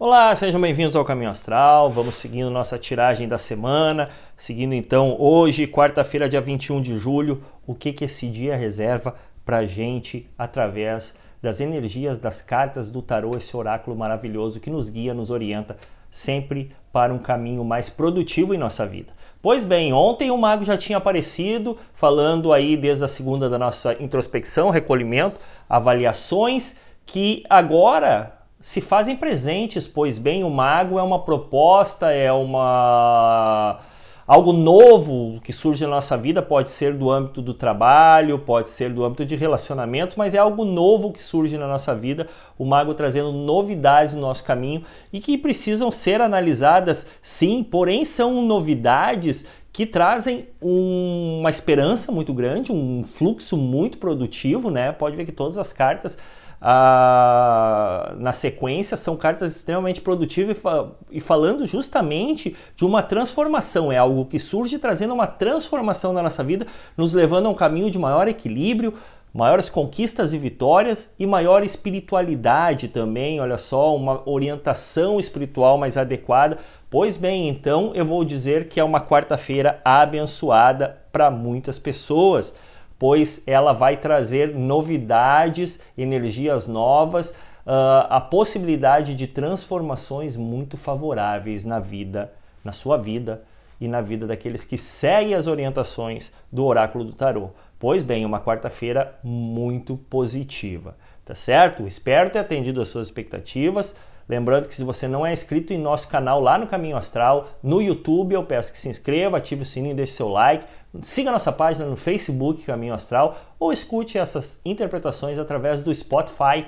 Olá, sejam bem-vindos ao Caminho Astral. Vamos seguindo nossa tiragem da semana, seguindo então hoje, quarta-feira, dia 21 de julho, o que que esse dia reserva para gente através das energias das cartas do tarô, esse oráculo maravilhoso que nos guia, nos orienta sempre para um caminho mais produtivo em nossa vida. Pois bem, ontem o mago já tinha aparecido, falando aí desde a segunda da nossa introspecção, recolhimento, avaliações, que agora se fazem presentes, pois bem, o mago é uma proposta, é uma algo novo que surge na nossa vida, pode ser do âmbito do trabalho, pode ser do âmbito de relacionamentos, mas é algo novo que surge na nossa vida, o mago trazendo novidades no nosso caminho e que precisam ser analisadas, sim, porém são novidades que trazem um, uma esperança muito grande, um fluxo muito produtivo, né? Pode ver que todas as cartas ah, na sequência são cartas extremamente produtivas e, fa e, falando justamente de uma transformação. É algo que surge trazendo uma transformação na nossa vida, nos levando a um caminho de maior equilíbrio, maiores conquistas e vitórias e maior espiritualidade também. Olha só, uma orientação espiritual mais adequada. Pois bem, então eu vou dizer que é uma quarta-feira abençoada para muitas pessoas pois ela vai trazer novidades, energias novas, uh, a possibilidade de transformações muito favoráveis na vida, na sua vida e na vida daqueles que seguem as orientações do oráculo do tarô. Pois bem, uma quarta-feira muito positiva, tá certo? Espero ter atendido as suas expectativas. Lembrando que se você não é inscrito em nosso canal lá no Caminho Astral, no YouTube, eu peço que se inscreva, ative o sininho, deixe seu like, siga nossa página no Facebook Caminho Astral ou escute essas interpretações através do Spotify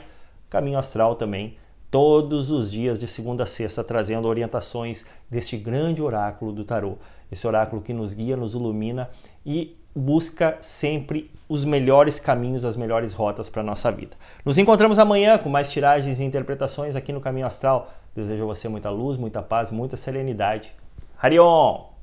Caminho Astral também, todos os dias de segunda a sexta, trazendo orientações deste grande oráculo do tarô. Esse oráculo que nos guia, nos ilumina e busca sempre os melhores caminhos, as melhores rotas para a nossa vida. Nos encontramos amanhã com mais tiragens e interpretações aqui no Caminho Astral. Desejo a você muita luz, muita paz, muita serenidade. Harion!